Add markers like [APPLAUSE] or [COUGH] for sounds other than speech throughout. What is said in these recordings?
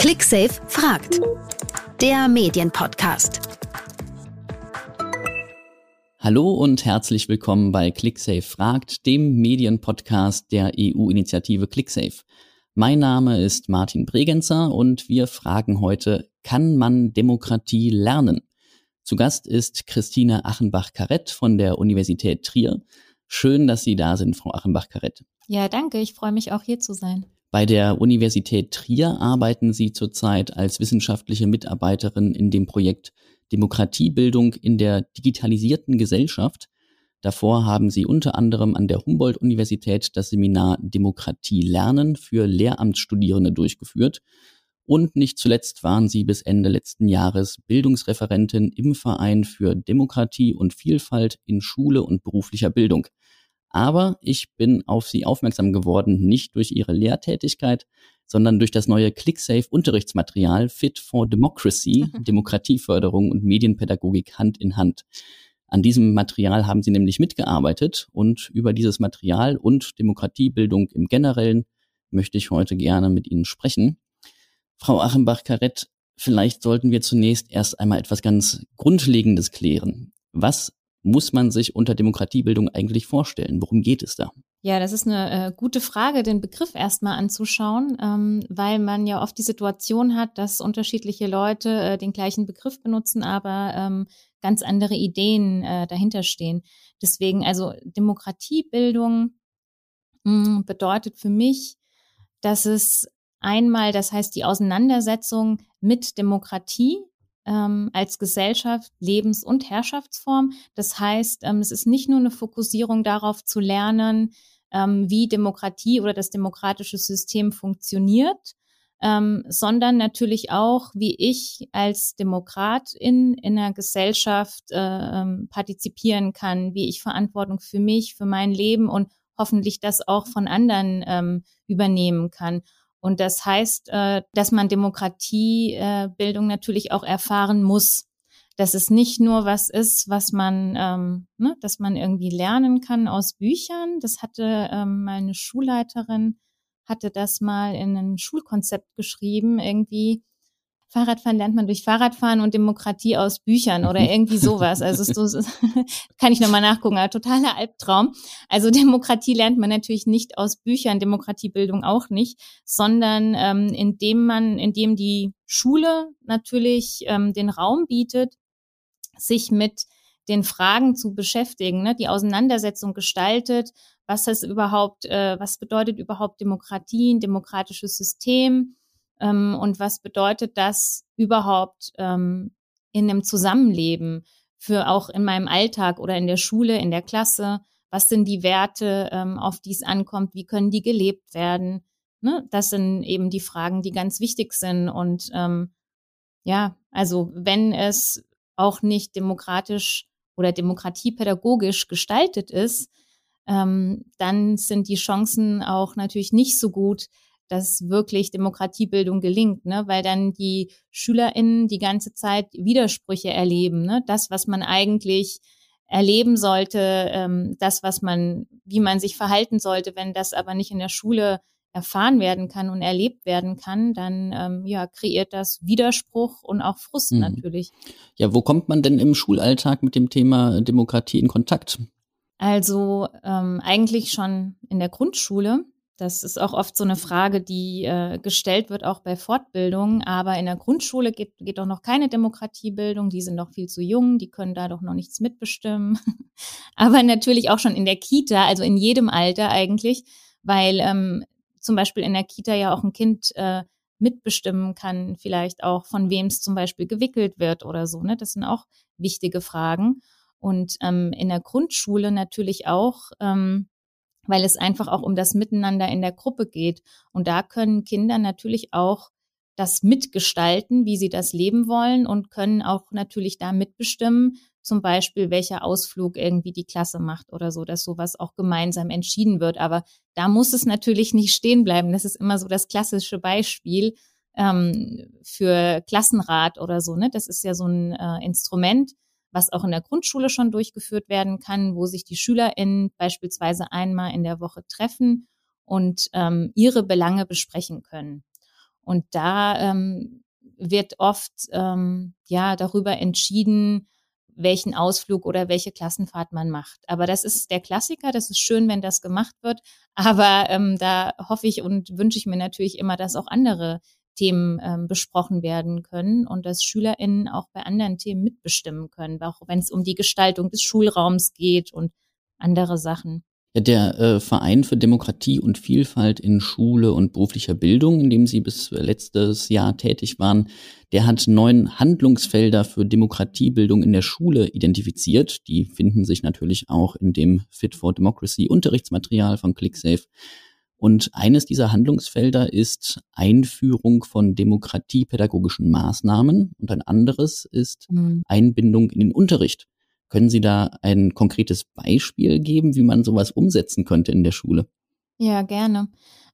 ClickSafe fragt. Der Medienpodcast. Hallo und herzlich willkommen bei ClickSafe fragt, dem Medienpodcast der EU-Initiative ClickSafe. Mein Name ist Martin Bregenzer und wir fragen heute, kann man Demokratie lernen? Zu Gast ist Christine Achenbach-Karett von der Universität Trier. Schön, dass Sie da sind, Frau Achenbach-Karett. Ja, danke. Ich freue mich auch hier zu sein. Bei der Universität Trier arbeiten Sie zurzeit als wissenschaftliche Mitarbeiterin in dem Projekt Demokratiebildung in der digitalisierten Gesellschaft. Davor haben Sie unter anderem an der Humboldt-Universität das Seminar Demokratie lernen für Lehramtsstudierende durchgeführt. Und nicht zuletzt waren Sie bis Ende letzten Jahres Bildungsreferentin im Verein für Demokratie und Vielfalt in Schule und beruflicher Bildung. Aber ich bin auf sie aufmerksam geworden, nicht durch ihre Lehrtätigkeit, sondern durch das neue ClickSafe-Unterrichtsmaterial Fit for Democracy, [LAUGHS] Demokratieförderung und Medienpädagogik Hand in Hand. An diesem Material haben sie nämlich mitgearbeitet und über dieses Material und Demokratiebildung im Generellen möchte ich heute gerne mit Ihnen sprechen. Frau Achenbach-Karett, vielleicht sollten wir zunächst erst einmal etwas ganz Grundlegendes klären. Was muss man sich unter Demokratiebildung eigentlich vorstellen? Worum geht es da? Ja, das ist eine äh, gute Frage, den Begriff erstmal anzuschauen, ähm, weil man ja oft die Situation hat, dass unterschiedliche Leute äh, den gleichen Begriff benutzen, aber ähm, ganz andere Ideen äh, dahinter. Deswegen, also Demokratiebildung mh, hm, bedeutet für mich, dass es einmal, das heißt die Auseinandersetzung mit Demokratie, ähm, als Gesellschaft, Lebens- und Herrschaftsform. Das heißt, ähm, es ist nicht nur eine Fokussierung darauf zu lernen, ähm, wie Demokratie oder das demokratische System funktioniert, ähm, sondern natürlich auch, wie ich als Demokrat in, in einer Gesellschaft äh, ähm, partizipieren kann, wie ich Verantwortung für mich, für mein Leben und hoffentlich das auch von anderen ähm, übernehmen kann. Und das heißt, äh, dass man Demokratiebildung natürlich auch erfahren muss. Dass es nicht nur was ist, was man, ähm, ne, dass man irgendwie lernen kann aus Büchern. Das hatte ähm, meine Schulleiterin, hatte das mal in ein Schulkonzept geschrieben, irgendwie Fahrradfahren lernt man durch Fahrradfahren und Demokratie aus Büchern oder irgendwie sowas. Also so, [LAUGHS] kann ich nochmal nachgucken, aber totaler Albtraum. Also Demokratie lernt man natürlich nicht aus Büchern, Demokratiebildung auch nicht, sondern ähm, indem man, indem die Schule natürlich ähm, den Raum bietet, sich mit den Fragen zu beschäftigen, ne? die Auseinandersetzung gestaltet, was ist überhaupt, äh, was bedeutet überhaupt Demokratie, ein demokratisches System, ähm, und was bedeutet das überhaupt ähm, in einem Zusammenleben für auch in meinem Alltag oder in der Schule, in der Klasse? Was sind die Werte, ähm, auf die es ankommt? Wie können die gelebt werden? Ne? Das sind eben die Fragen, die ganz wichtig sind. Und ähm, ja, also wenn es auch nicht demokratisch oder demokratiepädagogisch gestaltet ist, ähm, dann sind die Chancen auch natürlich nicht so gut, dass wirklich Demokratiebildung gelingt, ne? weil dann die SchülerInnen die ganze Zeit Widersprüche erleben. Ne? Das, was man eigentlich erleben sollte, ähm, das, was man, wie man sich verhalten sollte, wenn das aber nicht in der Schule erfahren werden kann und erlebt werden kann, dann ähm, ja, kreiert das Widerspruch und auch Frust mhm. natürlich. Ja, wo kommt man denn im Schulalltag mit dem Thema Demokratie in Kontakt? Also ähm, eigentlich schon in der Grundschule. Das ist auch oft so eine Frage, die äh, gestellt wird, auch bei Fortbildungen. Aber in der Grundschule geht, geht doch noch keine Demokratiebildung. Die sind noch viel zu jung, die können da doch noch nichts mitbestimmen. [LAUGHS] Aber natürlich auch schon in der Kita, also in jedem Alter eigentlich, weil ähm, zum Beispiel in der Kita ja auch ein Kind äh, mitbestimmen kann, vielleicht auch von wem es zum Beispiel gewickelt wird oder so. Ne? Das sind auch wichtige Fragen. Und ähm, in der Grundschule natürlich auch. Ähm, weil es einfach auch um das Miteinander in der Gruppe geht. Und da können Kinder natürlich auch das mitgestalten, wie sie das leben wollen und können auch natürlich da mitbestimmen, zum Beispiel welcher Ausflug irgendwie die Klasse macht oder so, dass sowas auch gemeinsam entschieden wird. Aber da muss es natürlich nicht stehen bleiben. Das ist immer so das klassische Beispiel ähm, für Klassenrat oder so. Ne? Das ist ja so ein äh, Instrument, was auch in der Grundschule schon durchgeführt werden kann, wo sich die SchülerInnen beispielsweise einmal in der Woche treffen und ähm, ihre Belange besprechen können. Und da ähm, wird oft ähm, ja darüber entschieden, welchen Ausflug oder welche Klassenfahrt man macht. Aber das ist der Klassiker, das ist schön, wenn das gemacht wird. Aber ähm, da hoffe ich und wünsche ich mir natürlich immer, dass auch andere Themen ähm, besprochen werden können und dass SchülerInnen auch bei anderen Themen mitbestimmen können, auch wenn es um die Gestaltung des Schulraums geht und andere Sachen. Ja, der äh, Verein für Demokratie und Vielfalt in Schule und beruflicher Bildung, in dem Sie bis letztes Jahr tätig waren, der hat neun Handlungsfelder für Demokratiebildung in der Schule identifiziert. Die finden sich natürlich auch in dem Fit for Democracy Unterrichtsmaterial von ClickSafe. Und eines dieser Handlungsfelder ist Einführung von demokratiepädagogischen Maßnahmen und ein anderes ist mhm. Einbindung in den Unterricht. Können Sie da ein konkretes Beispiel geben, wie man sowas umsetzen könnte in der Schule? Ja, gerne.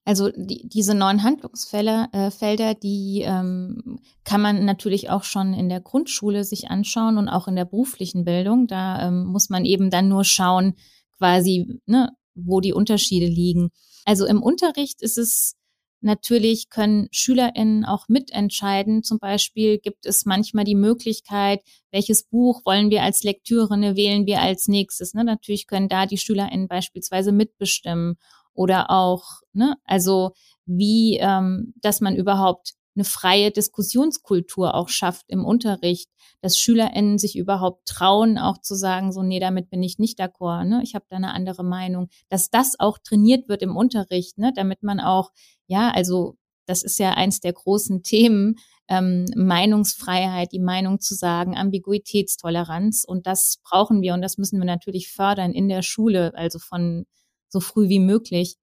Also die, diese neuen Handlungsfelder, äh, Felder, die ähm, kann man natürlich auch schon in der Grundschule sich anschauen und auch in der beruflichen Bildung. Da ähm, muss man eben dann nur schauen, quasi, ne, wo die Unterschiede liegen. Also im Unterricht ist es Natürlich können SchülerInnen auch mitentscheiden. Zum Beispiel gibt es manchmal die Möglichkeit, welches Buch wollen wir als Lektüre, wählen wir als nächstes. Ne? Natürlich können da die SchülerInnen beispielsweise mitbestimmen oder auch, ne, also wie, ähm, dass man überhaupt eine freie Diskussionskultur auch schafft im Unterricht, dass SchülerInnen sich überhaupt trauen, auch zu sagen, so, nee, damit bin ich nicht d'accord, ne? ich habe da eine andere Meinung, dass das auch trainiert wird im Unterricht, ne? damit man auch, ja, also das ist ja eins der großen Themen, ähm, Meinungsfreiheit, die Meinung zu sagen, Ambiguitätstoleranz und das brauchen wir und das müssen wir natürlich fördern in der Schule, also von so früh wie möglich.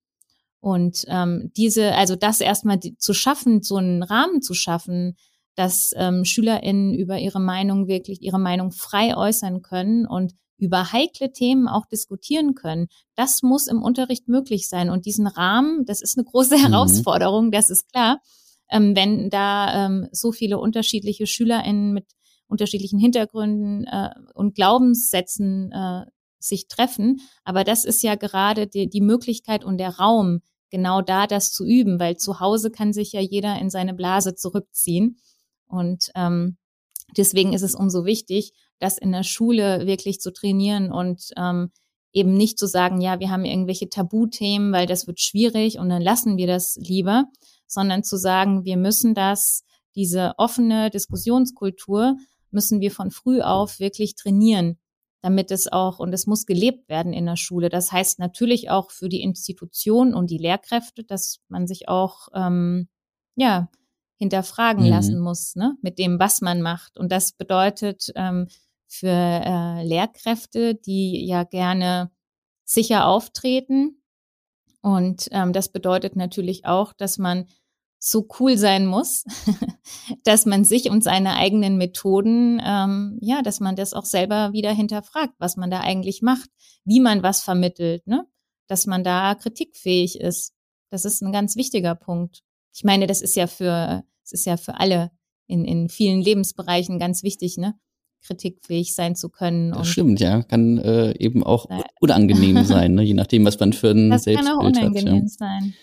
Und ähm, diese, also das erstmal zu schaffen, so einen Rahmen zu schaffen, dass ähm, SchülerInnen über ihre Meinung wirklich ihre Meinung frei äußern können und über heikle Themen auch diskutieren können. Das muss im Unterricht möglich sein. Und diesen Rahmen, das ist eine große mhm. Herausforderung, das ist klar. Ähm, wenn da ähm, so viele unterschiedliche SchülerInnen mit unterschiedlichen Hintergründen äh, und Glaubenssätzen äh, sich treffen. Aber das ist ja gerade die, die Möglichkeit und der Raum, genau da das zu üben, weil zu Hause kann sich ja jeder in seine Blase zurückziehen. Und ähm, deswegen ist es umso wichtig, das in der Schule wirklich zu trainieren und ähm, eben nicht zu sagen, ja, wir haben irgendwelche Tabuthemen, weil das wird schwierig und dann lassen wir das lieber, sondern zu sagen, wir müssen das, diese offene Diskussionskultur müssen wir von früh auf wirklich trainieren damit es auch, und es muss gelebt werden in der Schule. Das heißt natürlich auch für die Institution und die Lehrkräfte, dass man sich auch, ähm, ja, hinterfragen mhm. lassen muss, ne, mit dem, was man macht. Und das bedeutet ähm, für äh, Lehrkräfte, die ja gerne sicher auftreten. Und ähm, das bedeutet natürlich auch, dass man so cool sein muss, [LAUGHS] dass man sich und seine eigenen Methoden, ähm, ja, dass man das auch selber wieder hinterfragt, was man da eigentlich macht, wie man was vermittelt, ne? Dass man da kritikfähig ist. Das ist ein ganz wichtiger Punkt. Ich meine, das ist ja für, es ist ja für alle in, in vielen Lebensbereichen ganz wichtig, ne? kritikfähig sein zu können. Das stimmt, ja. Kann äh, eben auch unangenehm sein, ne? je nachdem, was man für ein das Selbstbild hat. Das kann auch unangenehm hat, ja. sein.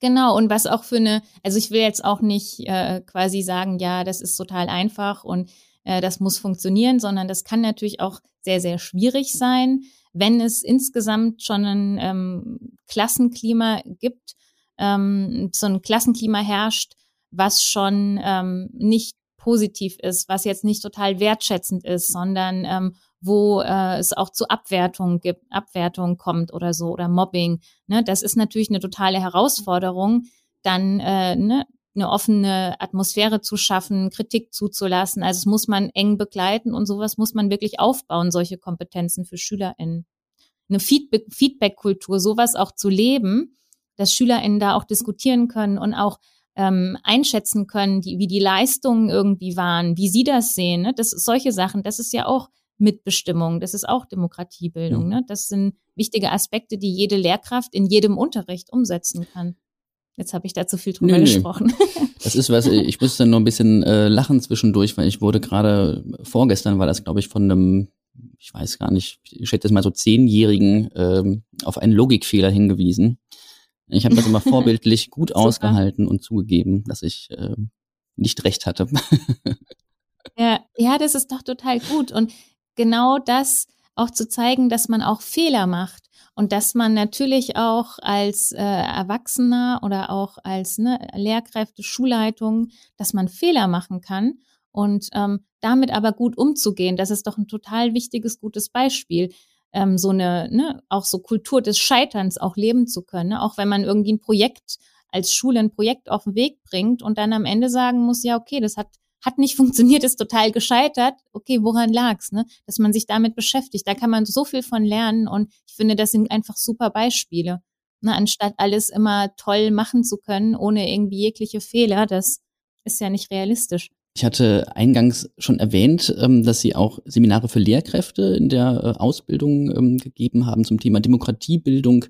Genau, und was auch für eine, also ich will jetzt auch nicht äh, quasi sagen, ja, das ist total einfach und äh, das muss funktionieren, sondern das kann natürlich auch sehr, sehr schwierig sein, wenn es insgesamt schon ein ähm, Klassenklima gibt, ähm, so ein Klassenklima herrscht, was schon ähm, nicht positiv ist, was jetzt nicht total wertschätzend ist, sondern ähm, wo äh, es auch zu Abwertung gibt, Abwertung kommt oder so oder Mobbing. Ne? Das ist natürlich eine totale Herausforderung, dann äh, ne, eine offene Atmosphäre zu schaffen, Kritik zuzulassen. Also es muss man eng begleiten und sowas muss man wirklich aufbauen, solche Kompetenzen für SchülerInnen. Eine Feedback-Kultur, sowas auch zu leben, dass SchülerInnen da auch diskutieren können und auch ähm, einschätzen können, die, wie die Leistungen irgendwie waren, wie sie das sehen. Ne? Das solche Sachen, das ist ja auch Mitbestimmung, das ist auch Demokratiebildung. Mhm. Ne? Das sind wichtige Aspekte, die jede Lehrkraft in jedem Unterricht umsetzen kann. Jetzt habe ich da zu viel drüber nee, gesprochen. [LAUGHS] Das ist was, ich musste noch ein bisschen äh, lachen zwischendurch, weil ich wurde gerade vorgestern war das, glaube ich, von einem, ich weiß gar nicht, ich schätze mal so zehnjährigen ähm, auf einen Logikfehler hingewiesen. Ich habe das immer [LAUGHS] vorbildlich gut ausgehalten und zugegeben, dass ich äh, nicht recht hatte. [LAUGHS] ja, ja, das ist doch total gut. Und genau das auch zu zeigen, dass man auch Fehler macht und dass man natürlich auch als äh, Erwachsener oder auch als ne, Lehrkräfte, Schulleitung, dass man Fehler machen kann und ähm, damit aber gut umzugehen. Das ist doch ein total wichtiges, gutes Beispiel. Ähm, so eine, ne, auch so Kultur des Scheiterns auch leben zu können, ne? auch wenn man irgendwie ein Projekt als Schule ein Projekt auf den Weg bringt und dann am Ende sagen muss, ja, okay, das hat hat nicht funktioniert, ist total gescheitert. Okay, woran lag's, ne? Dass man sich damit beschäftigt. Da kann man so viel von lernen und ich finde, das sind einfach super Beispiele. Ne? Anstatt alles immer toll machen zu können, ohne irgendwie jegliche Fehler, das ist ja nicht realistisch. Ich hatte eingangs schon erwähnt, ähm, dass Sie auch Seminare für Lehrkräfte in der äh, Ausbildung ähm, gegeben haben zum Thema Demokratiebildung.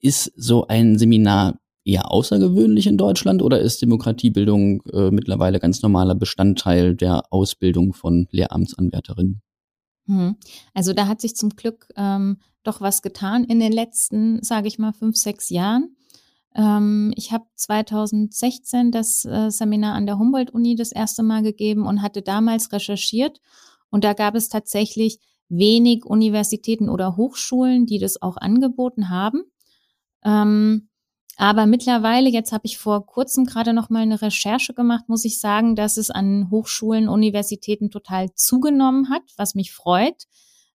Ist so ein Seminar eher außergewöhnlich in Deutschland oder ist Demokratiebildung äh, mittlerweile ganz normaler Bestandteil der Ausbildung von Lehramtsanwärterinnen? Hm. Also da hat sich zum Glück ähm, doch was getan in den letzten, sage ich mal, fünf, sechs Jahren. Ähm, ich habe 2016 das äh, Seminar an der Humboldt-Uni das erste Mal gegeben und hatte damals recherchiert. Und da gab es tatsächlich wenig Universitäten oder Hochschulen, die das auch angeboten haben. Ähm, aber mittlerweile, jetzt habe ich vor kurzem gerade noch mal eine Recherche gemacht, muss ich sagen, dass es an Hochschulen, Universitäten total zugenommen hat, was mich freut.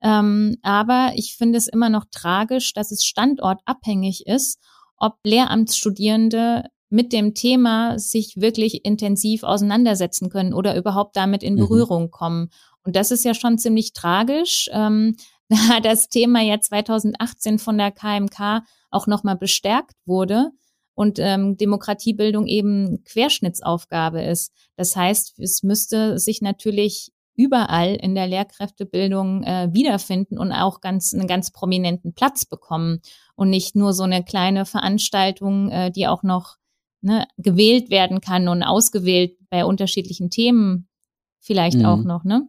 Ähm, aber ich finde es immer noch tragisch, dass es standortabhängig ist, ob Lehramtsstudierende mit dem Thema sich wirklich intensiv auseinandersetzen können oder überhaupt damit in mhm. Berührung mhm. kommen. Und das ist ja schon ziemlich tragisch, ähm, [LAUGHS] da das Thema ja 2018 von der KMK auch nochmal bestärkt wurde und ähm, Demokratiebildung eben Querschnittsaufgabe ist. Das heißt, es müsste sich natürlich überall in der Lehrkräftebildung äh, wiederfinden und auch ganz einen ganz prominenten Platz bekommen und nicht nur so eine kleine Veranstaltung, äh, die auch noch ne, gewählt werden kann und ausgewählt bei unterschiedlichen Themen vielleicht mhm. auch noch. Ne?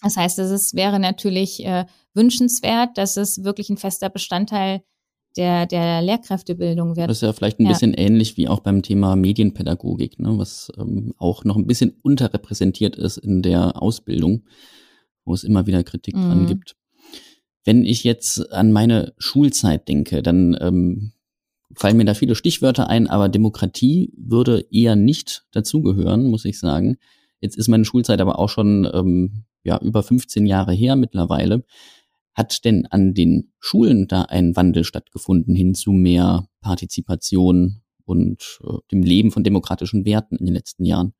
Das heißt, es wäre natürlich äh, wünschenswert, dass es wirklich ein fester Bestandteil der, der Lehrkräftebildung wird. Das ist ja vielleicht ein ja. bisschen ähnlich wie auch beim Thema Medienpädagogik, ne, was ähm, auch noch ein bisschen unterrepräsentiert ist in der Ausbildung, wo es immer wieder Kritik mhm. dran gibt. Wenn ich jetzt an meine Schulzeit denke, dann ähm, fallen mir da viele Stichwörter ein, aber Demokratie würde eher nicht dazugehören, muss ich sagen. Jetzt ist meine Schulzeit aber auch schon ähm, ja über 15 Jahre her mittlerweile. Hat denn an den Schulen da ein Wandel stattgefunden hin zu mehr Partizipation und äh, dem Leben von demokratischen Werten in den letzten Jahren?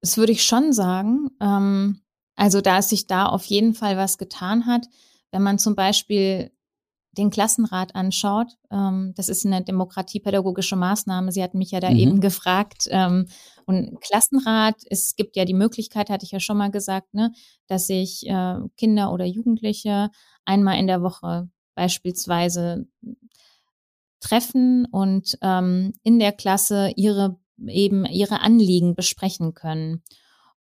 Das würde ich schon sagen. Ähm, also da es sich da auf jeden Fall was getan hat, wenn man zum Beispiel den Klassenrat anschaut, ähm, das ist eine demokratiepädagogische Maßnahme. Sie hatten mich ja da mhm. eben gefragt. Ähm, und Klassenrat, es gibt ja die Möglichkeit, hatte ich ja schon mal gesagt, ne, dass sich äh, Kinder oder Jugendliche einmal in der Woche beispielsweise treffen und ähm, in der Klasse ihre eben ihre Anliegen besprechen können.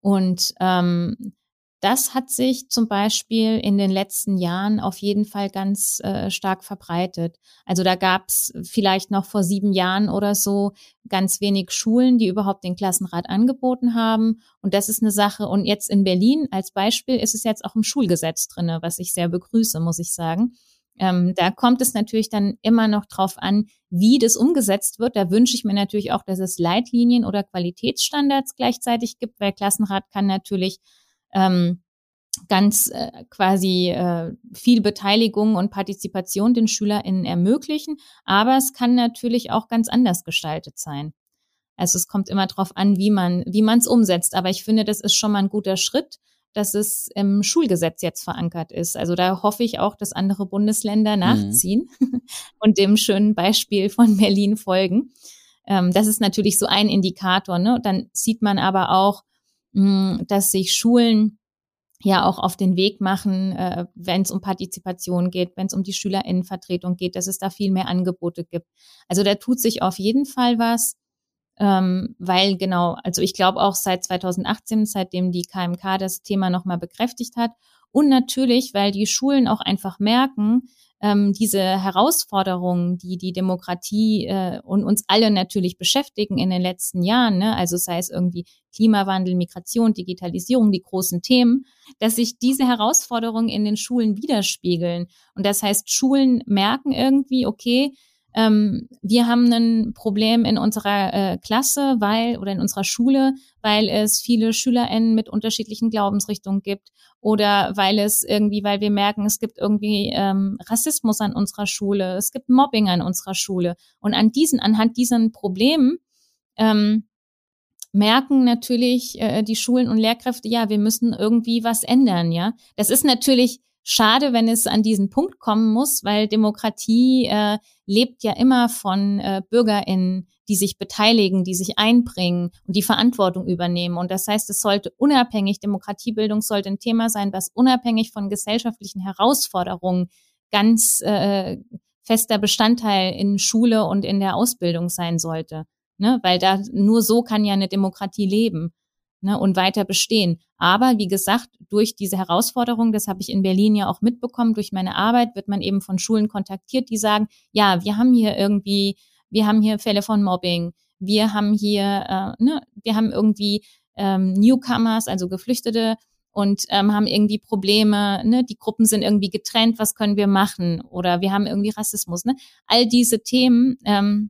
Und ähm, das hat sich zum Beispiel in den letzten Jahren auf jeden Fall ganz äh, stark verbreitet. Also da gab es vielleicht noch vor sieben Jahren oder so ganz wenig Schulen, die überhaupt den Klassenrat angeboten haben. Und das ist eine Sache. Und jetzt in Berlin als Beispiel ist es jetzt auch im Schulgesetz drinne, was ich sehr begrüße, muss ich sagen. Ähm, da kommt es natürlich dann immer noch drauf an, wie das umgesetzt wird. Da wünsche ich mir natürlich auch, dass es Leitlinien oder Qualitätsstandards gleichzeitig gibt, weil Klassenrat kann natürlich ähm, ganz äh, quasi äh, viel Beteiligung und Partizipation den SchülerInnen ermöglichen. Aber es kann natürlich auch ganz anders gestaltet sein. Also es kommt immer darauf an, wie man wie man es umsetzt. Aber ich finde, das ist schon mal ein guter Schritt, dass es im Schulgesetz jetzt verankert ist. Also da hoffe ich auch, dass andere Bundesländer mhm. nachziehen mhm. [LAUGHS] und dem schönen Beispiel von Berlin folgen. Ähm, das ist natürlich so ein Indikator. Ne? Dann sieht man aber auch, mh, dass sich Schulen ja auch auf den Weg machen, äh, wenn es um Partizipation geht, wenn es um die Schülerinnenvertretung geht, dass es da viel mehr Angebote gibt. Also da tut sich auf jeden Fall was, ähm, weil genau, also ich glaube auch seit 2018, seitdem die KMK das Thema nochmal bekräftigt hat und natürlich, weil die Schulen auch einfach merken, ähm, diese Herausforderungen, die die Demokratie äh, und uns alle natürlich beschäftigen in den letzten Jahren, ne? also sei es irgendwie Klimawandel, Migration, Digitalisierung, die großen Themen, dass sich diese Herausforderungen in den Schulen widerspiegeln. Und das heißt, Schulen merken irgendwie, okay, ähm, wir haben ein Problem in unserer äh, Klasse, weil oder in unserer Schule, weil es viele SchülerInnen mit unterschiedlichen Glaubensrichtungen gibt oder weil es irgendwie, weil wir merken, es gibt irgendwie ähm, Rassismus an unserer Schule, es gibt Mobbing an unserer Schule und an diesen, anhand diesen Problemen ähm, merken natürlich äh, die Schulen und Lehrkräfte, ja, wir müssen irgendwie was ändern, ja. Das ist natürlich schade, wenn es an diesen Punkt kommen muss, weil Demokratie äh, lebt ja immer von äh, BürgerInnen, die sich beteiligen, die sich einbringen und die Verantwortung übernehmen. Und das heißt, es sollte unabhängig, Demokratiebildung sollte ein Thema sein, was unabhängig von gesellschaftlichen Herausforderungen ganz äh, fester Bestandteil in Schule und in der Ausbildung sein sollte. Ne? Weil da nur so kann ja eine Demokratie leben ne, und weiter bestehen. Aber wie gesagt, durch diese Herausforderung, das habe ich in Berlin ja auch mitbekommen, durch meine Arbeit wird man eben von Schulen kontaktiert, die sagen, ja, wir haben hier irgendwie, wir haben hier Fälle von Mobbing, wir haben hier, äh, ne, wir haben irgendwie ähm, Newcomers, also Geflüchtete und ähm, haben irgendwie Probleme, ne, die Gruppen sind irgendwie getrennt, was können wir machen? Oder wir haben irgendwie Rassismus, ne? All diese Themen, ähm,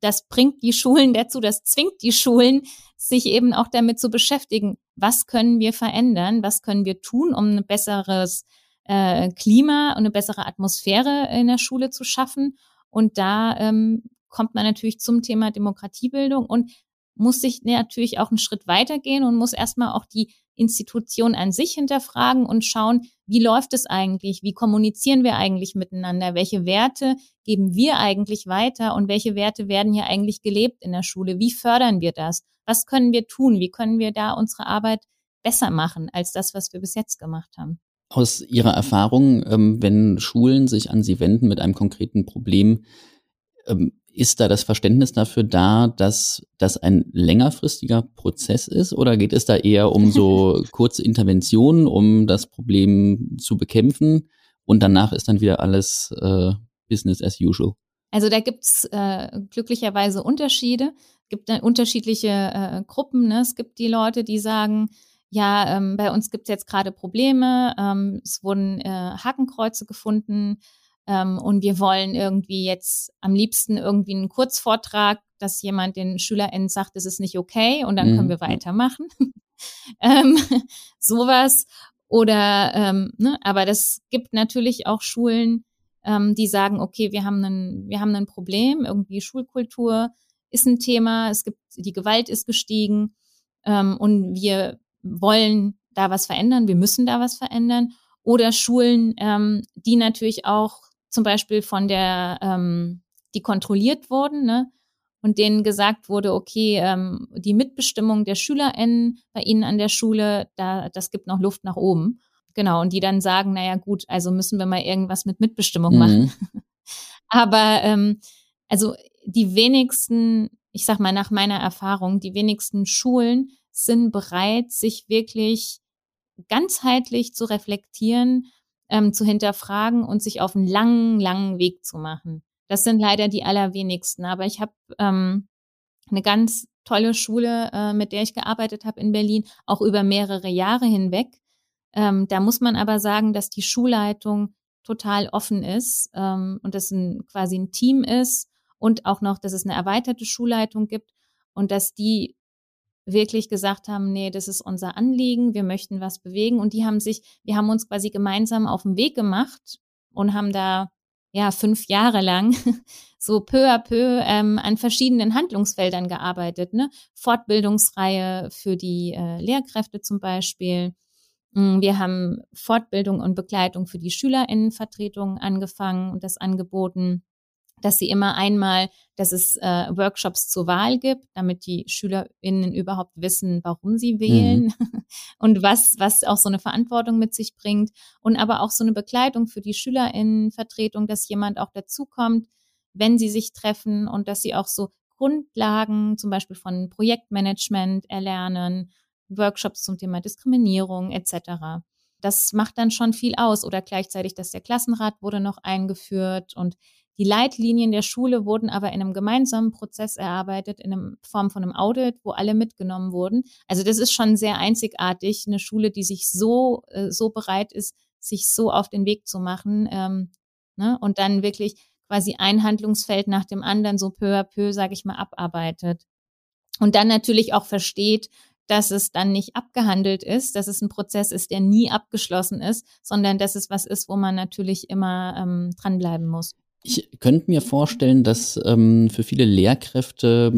das bringt die Schulen dazu, das zwingt die Schulen, sich eben auch damit zu beschäftigen, was können wir verändern, was können wir tun, um ein besseres äh, Klima und eine bessere Atmosphäre in der Schule zu schaffen. Und da ähm, kommt man natürlich zum Thema Demokratiebildung und muss sich natürlich auch einen Schritt weitergehen und muss erstmal auch die Institution an sich hinterfragen und schauen, wie läuft es eigentlich? Wie kommunizieren wir eigentlich miteinander? Welche Werte geben wir eigentlich weiter und welche Werte werden hier eigentlich gelebt in der Schule? Wie fördern wir das? Was können wir tun? Wie können wir da unsere Arbeit besser machen als das, was wir bis jetzt gemacht haben? Aus Ihrer Erfahrung, ähm, wenn Schulen sich an Sie wenden mit einem konkreten Problem, ähm, ist da das Verständnis dafür da, dass das ein längerfristiger Prozess ist oder geht es da eher um so [LAUGHS] kurze Interventionen, um das Problem zu bekämpfen und danach ist dann wieder alles äh, Business as usual? Also da gibt's äh, glücklicherweise Unterschiede, es gibt äh, unterschiedliche äh, Gruppen. Ne? Es gibt die Leute, die sagen, ja, ähm, bei uns gibt's jetzt gerade Probleme, ähm, es wurden äh, Hakenkreuze gefunden, ähm, und wir wollen irgendwie jetzt am liebsten irgendwie einen Kurzvortrag, dass jemand den SchülerInnen sagt, es ist nicht okay und dann mhm. können wir weitermachen. [LAUGHS] ähm, [LAUGHS] sowas. Oder, ähm, ne, aber das gibt natürlich auch Schulen, ähm, die sagen, okay, wir haben ein, wir haben ein Problem, irgendwie Schulkultur ist ein Thema, es gibt, die Gewalt ist gestiegen ähm, und wir wollen da was verändern, wir müssen da was verändern. Oder Schulen, ähm, die natürlich auch zum Beispiel von der, ähm, die kontrolliert wurden, ne? Und denen gesagt wurde, okay, ähm, die Mitbestimmung der SchülerInnen bei ihnen an der Schule, da, das gibt noch Luft nach oben. Genau. Und die dann sagen, naja, gut, also müssen wir mal irgendwas mit Mitbestimmung mhm. machen. [LAUGHS] Aber ähm, also die wenigsten, ich sag mal nach meiner Erfahrung, die wenigsten Schulen sind bereit, sich wirklich ganzheitlich zu reflektieren ähm, zu hinterfragen und sich auf einen langen, langen Weg zu machen. Das sind leider die allerwenigsten. Aber ich habe ähm, eine ganz tolle Schule, äh, mit der ich gearbeitet habe in Berlin, auch über mehrere Jahre hinweg. Ähm, da muss man aber sagen, dass die Schulleitung total offen ist ähm, und das ein, quasi ein Team ist und auch noch, dass es eine erweiterte Schulleitung gibt und dass die wirklich gesagt haben, nee, das ist unser Anliegen, wir möchten was bewegen. Und die haben sich, wir haben uns quasi gemeinsam auf den Weg gemacht und haben da ja fünf Jahre lang [LAUGHS] so peu à peu ähm, an verschiedenen Handlungsfeldern gearbeitet. Ne? Fortbildungsreihe für die äh, Lehrkräfte zum Beispiel. Mm, wir haben Fortbildung und Begleitung für die SchülerInnenvertretung angefangen und das angeboten dass sie immer einmal, dass es äh, Workshops zur Wahl gibt, damit die SchülerInnen überhaupt wissen, warum sie wählen mhm. [LAUGHS] und was, was auch so eine Verantwortung mit sich bringt. Und aber auch so eine Begleitung für die SchülerInnenvertretung, dass jemand auch dazukommt, wenn sie sich treffen und dass sie auch so Grundlagen zum Beispiel von Projektmanagement erlernen, Workshops zum Thema Diskriminierung etc. das macht dann schon viel aus. Oder gleichzeitig, dass der Klassenrat wurde noch eingeführt und die Leitlinien der Schule wurden aber in einem gemeinsamen Prozess erarbeitet, in einem Form von einem Audit, wo alle mitgenommen wurden. Also das ist schon sehr einzigartig, eine Schule, die sich so, äh, so bereit ist, sich so auf den Weg zu machen ähm, ne? und dann wirklich quasi ein Handlungsfeld nach dem anderen so peu à peu, sage ich mal, abarbeitet. Und dann natürlich auch versteht, dass es dann nicht abgehandelt ist, dass es ein Prozess ist, der nie abgeschlossen ist, sondern dass es was ist, wo man natürlich immer ähm, dranbleiben muss. Ich könnte mir vorstellen, dass ähm, für viele Lehrkräfte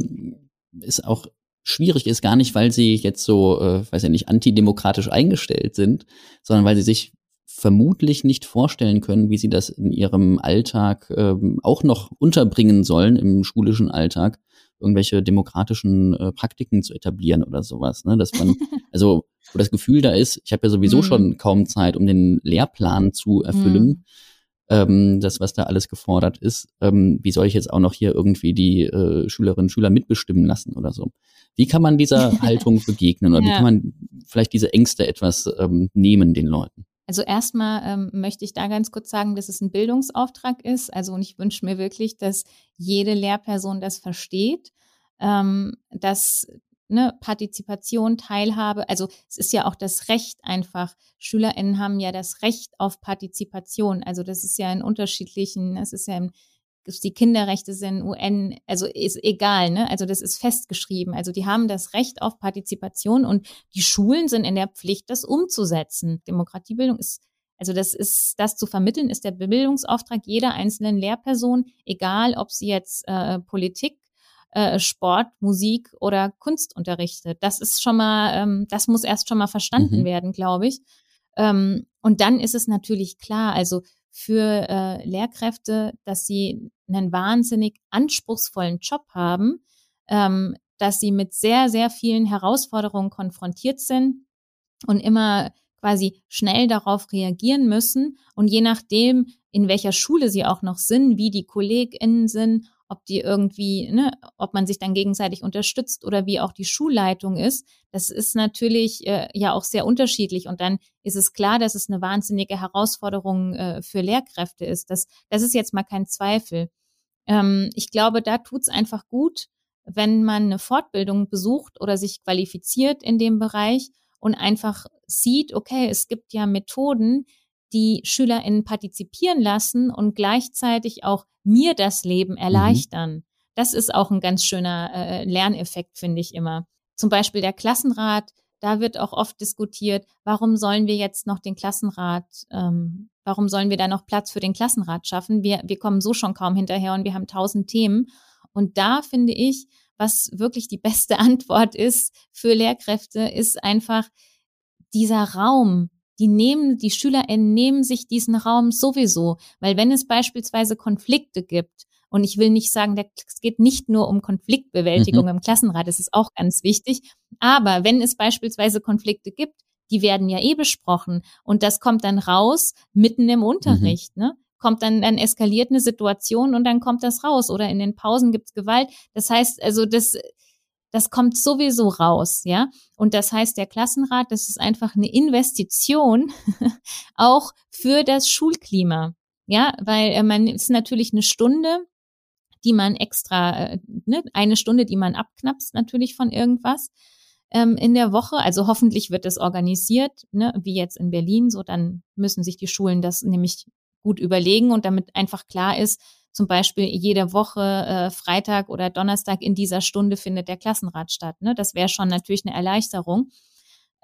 es auch schwierig ist, gar nicht, weil sie jetzt so, äh, weiß ja nicht, antidemokratisch eingestellt sind, sondern weil sie sich vermutlich nicht vorstellen können, wie sie das in ihrem Alltag ähm, auch noch unterbringen sollen, im schulischen Alltag, irgendwelche demokratischen äh, Praktiken zu etablieren oder sowas. Ne? Dass man, [LAUGHS] also wo das Gefühl da ist, ich habe ja sowieso mm. schon kaum Zeit, um den Lehrplan zu erfüllen. Mm ähm, das, was da alles gefordert ist. Ähm, wie soll ich jetzt auch noch hier irgendwie die äh, Schülerinnen und Schüler mitbestimmen lassen oder so? Wie kann man dieser [LAUGHS] Haltung begegnen oder ja. wie kann man vielleicht diese Ängste etwas ähm, nehmen den Leuten? Also erstmal ähm, möchte ich da ganz kurz sagen, dass es ein Bildungsauftrag ist. Also und ich wünsche mir wirklich, dass jede Lehrperson das versteht, ähm, dass ne, Partizipation, Teilhabe. Also es ist ja auch das Recht einfach. SchülerInnen haben ja das Recht auf Partizipation. Also das ist ja in unterschiedlichen, es ist ja im die Kinderrechte sind UN, also ist egal, ne? Also das ist festgeschrieben. Also die haben das Recht auf Partizipation und die Schulen sind in der Pflicht, das umzusetzen. Demokratiebildung ist, also das ist, das zu vermitteln, ist der Bildungsauftrag jeder einzelnen Lehrperson, egal ob sie jetzt äh, Politik äh, Sport, Musik oder Kunst unterrichtet. Das ist schon mal, ähm, das muss erst schon mal verstanden mhm. werden, glaube ich. Ähm, und dann ist es natürlich klar, also für äh, Lehrkräfte, dass sie einen wahnsinnig anspruchsvollen Job haben, ähm, dass sie mit sehr, sehr vielen Herausforderungen konfrontiert sind und immer quasi schnell darauf reagieren müssen. Und je nachdem, in welcher Schule sie auch noch sind, wie die KollegInnen sind ob die irgendwie, ne, ob man sich dann gegenseitig unterstützt oder wie auch die Schulleitung ist, das ist natürlich äh, ja auch sehr unterschiedlich. Und dann ist es klar, dass es eine wahnsinnige Herausforderung äh, für Lehrkräfte ist. Das, das ist jetzt mal kein Zweifel. Ähm, ich glaube, da tut es einfach gut, wenn man eine Fortbildung besucht oder sich qualifiziert in dem Bereich und einfach sieht, okay, es gibt ja Methoden, die SchülerInnen partizipieren lassen und gleichzeitig auch mir das Leben mhm. erleichtern. Mhm. Das ist auch ein ganz schöner äh, Lerneffekt, finde ich immer. Zum Beispiel der Klassenrat, da wird auch oft diskutiert, warum sollen wir jetzt noch den Klassenrat, ähm, warum sollen wir da noch Platz für den Klassenrat schaffen? Wir, wir kommen so schon kaum hinterher und wir haben tausend Themen. Und da finde ich, was wirklich die beste [LAUGHS] Antwort ist für Lehrkräfte, ist einfach dieser Raum, die nehmen, die SchülerInnen nehmen sich diesen Raum sowieso, weil wenn es beispielsweise Konflikte gibt, und ich will nicht sagen, es geht nicht nur um Konfliktbewältigung mhm. im Klassenrat, das ist auch ganz wichtig, aber wenn es beispielsweise Konflikte gibt, die werden ja eh besprochen und das kommt dann raus mitten im Unterricht, mhm. ne? kommt dann, dann eskaliert eine Situation und dann kommt das raus oder in den Pausen gibt's Gewalt. Das heißt, also das, das kommt sowieso raus, ja. Und das heißt, der Klassenrat, das ist einfach eine Investition [LAUGHS] auch für das Schulklima, ja, weil äh, man ist natürlich eine Stunde, die man extra, äh, ne, eine Stunde, die man abknapst natürlich von irgendwas ähm, in der Woche. Also hoffentlich wird das organisiert, ne, wie jetzt in Berlin. So, dann müssen sich die Schulen das nämlich gut überlegen und damit einfach klar ist, zum Beispiel jede Woche äh, Freitag oder Donnerstag in dieser Stunde findet der Klassenrat statt. Ne? Das wäre schon natürlich eine Erleichterung.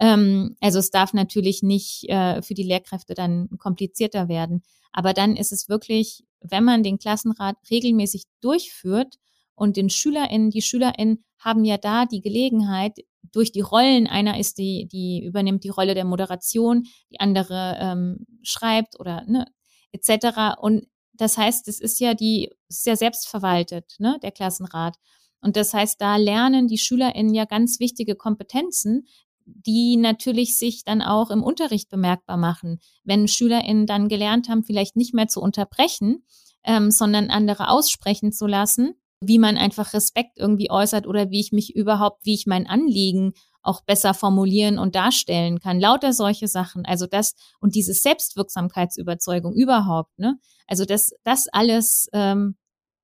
Ähm, also es darf natürlich nicht äh, für die Lehrkräfte dann komplizierter werden. Aber dann ist es wirklich, wenn man den Klassenrat regelmäßig durchführt und den SchülerInnen, die SchülerInnen haben ja da die Gelegenheit, durch die Rollen, einer ist die, die übernimmt die Rolle der Moderation, die andere ähm, schreibt oder ne, etc. Und das heißt, es ist ja die, ist ja selbstverwaltet, ne, der Klassenrat. Und das heißt, da lernen die SchülerInnen ja ganz wichtige Kompetenzen, die natürlich sich dann auch im Unterricht bemerkbar machen. Wenn SchülerInnen dann gelernt haben, vielleicht nicht mehr zu unterbrechen, ähm, sondern andere aussprechen zu lassen, wie man einfach Respekt irgendwie äußert oder wie ich mich überhaupt, wie ich mein Anliegen auch besser formulieren und darstellen kann. Lauter solche Sachen. Also das und diese Selbstwirksamkeitsüberzeugung überhaupt. Ne? Also das, das alles ähm,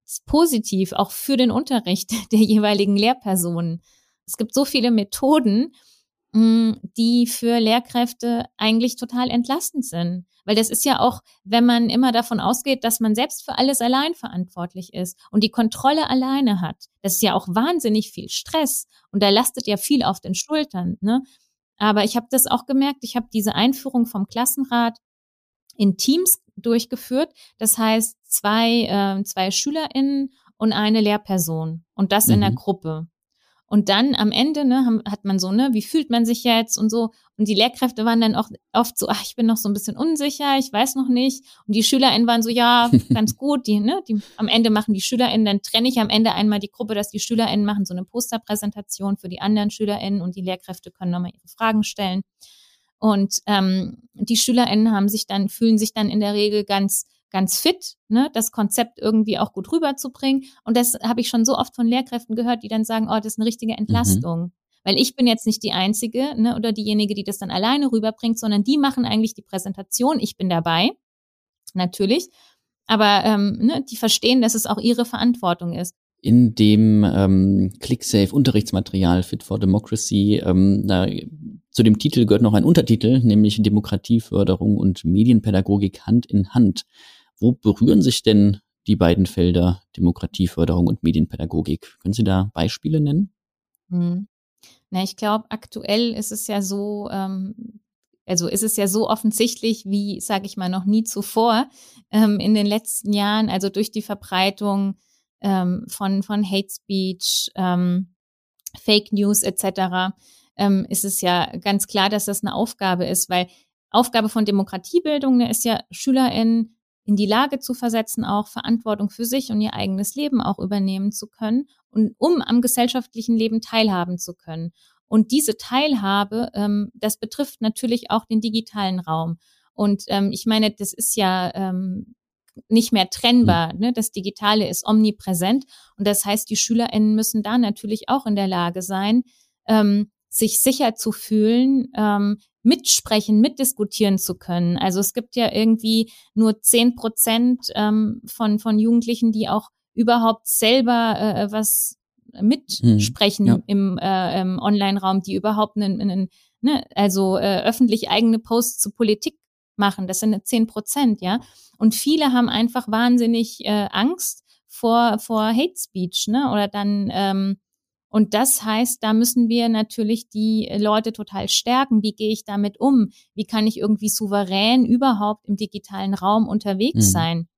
ist positiv auch für den Unterricht [LAUGHS] der jeweiligen Lehrpersonen. Es gibt so viele Methoden, die für Lehrkräfte eigentlich total entlastend sind. Weil das ist ja auch, wenn man immer davon ausgeht, dass man selbst für alles allein verantwortlich ist und die Kontrolle alleine hat. Das ist ja auch wahnsinnig viel Stress und da lastet ja viel auf den Schultern. Ne? Aber ich habe das auch gemerkt, ich habe diese Einführung vom Klassenrat in Teams durchgeführt. Das heißt, zwei, äh, zwei SchülerInnen und eine Lehrperson und das mhm. in der mhm. Gruppe. Und dann am Ende ne, hat man so, ne, wie fühlt man sich jetzt und so. Und die Lehrkräfte waren dann auch oft so, ach, ich bin noch so ein bisschen unsicher, ich weiß noch nicht. Und die SchülerInnen waren so, ja, [LAUGHS] ganz gut. Die, ne, die, am Ende machen die SchülerInnen, dann trenne ich am Ende einmal die Gruppe, dass die SchülerInnen machen so eine Posterpräsentation für die anderen SchülerInnen und die Lehrkräfte können nochmal ihre Fragen stellen. Und ähm, die SchülerInnen haben sich dann, fühlen sich dann in der Regel ganz ganz fit, ne, das Konzept irgendwie auch gut rüberzubringen. Und das habe ich schon so oft von Lehrkräften gehört, die dann sagen, oh, das ist eine richtige mhm. Entlastung. Mhm. Weil ich bin jetzt nicht die Einzige ne, oder diejenige, die das dann alleine rüberbringt, sondern die machen eigentlich die Präsentation. Ich bin dabei, natürlich. Aber ähm, ne, die verstehen, dass es auch ihre Verantwortung ist. In dem ähm, ClickSafe-Unterrichtsmaterial Fit for Democracy, ähm, da, zu dem Titel gehört noch ein Untertitel, nämlich Demokratieförderung und Medienpädagogik Hand in Hand. Wo berühren sich denn die beiden Felder Demokratieförderung und Medienpädagogik? Können Sie da Beispiele nennen? Hm. Na, ich glaube, aktuell ist es ja so, ähm, also ist es ja so offensichtlich wie, sage ich mal, noch nie zuvor ähm, in den letzten Jahren, also durch die Verbreitung ähm, von, von Hate Speech, ähm, Fake News etc., ähm, ist es ja ganz klar, dass das eine Aufgabe ist, weil Aufgabe von Demokratiebildung ne, ist ja, SchülerInnen in die Lage zu versetzen, auch Verantwortung für sich und ihr eigenes Leben auch übernehmen zu können und um am gesellschaftlichen Leben teilhaben zu können. Und diese Teilhabe, ähm, das betrifft natürlich auch den digitalen Raum. Und ähm, ich meine, das ist ja ähm, nicht mehr trennbar. Mhm. Ne? Das Digitale ist omnipräsent. Und das heißt, die SchülerInnen müssen da natürlich auch in der Lage sein, ähm, sich sicher zu fühlen, ähm, mitsprechen, mitdiskutieren zu können. Also es gibt ja irgendwie nur zehn Prozent ähm, von, von Jugendlichen, die auch überhaupt selber äh, was mitsprechen hm, ja. im, äh, im Online-Raum, die überhaupt einen, einen ne, also äh, öffentlich eigene Posts zu Politik machen. Das sind zehn Prozent, ja. Und viele haben einfach wahnsinnig äh, Angst vor vor Hate Speech, ne? Oder dann ähm, und das heißt, da müssen wir natürlich die Leute total stärken. Wie gehe ich damit um? Wie kann ich irgendwie souverän überhaupt im digitalen Raum unterwegs mhm. sein?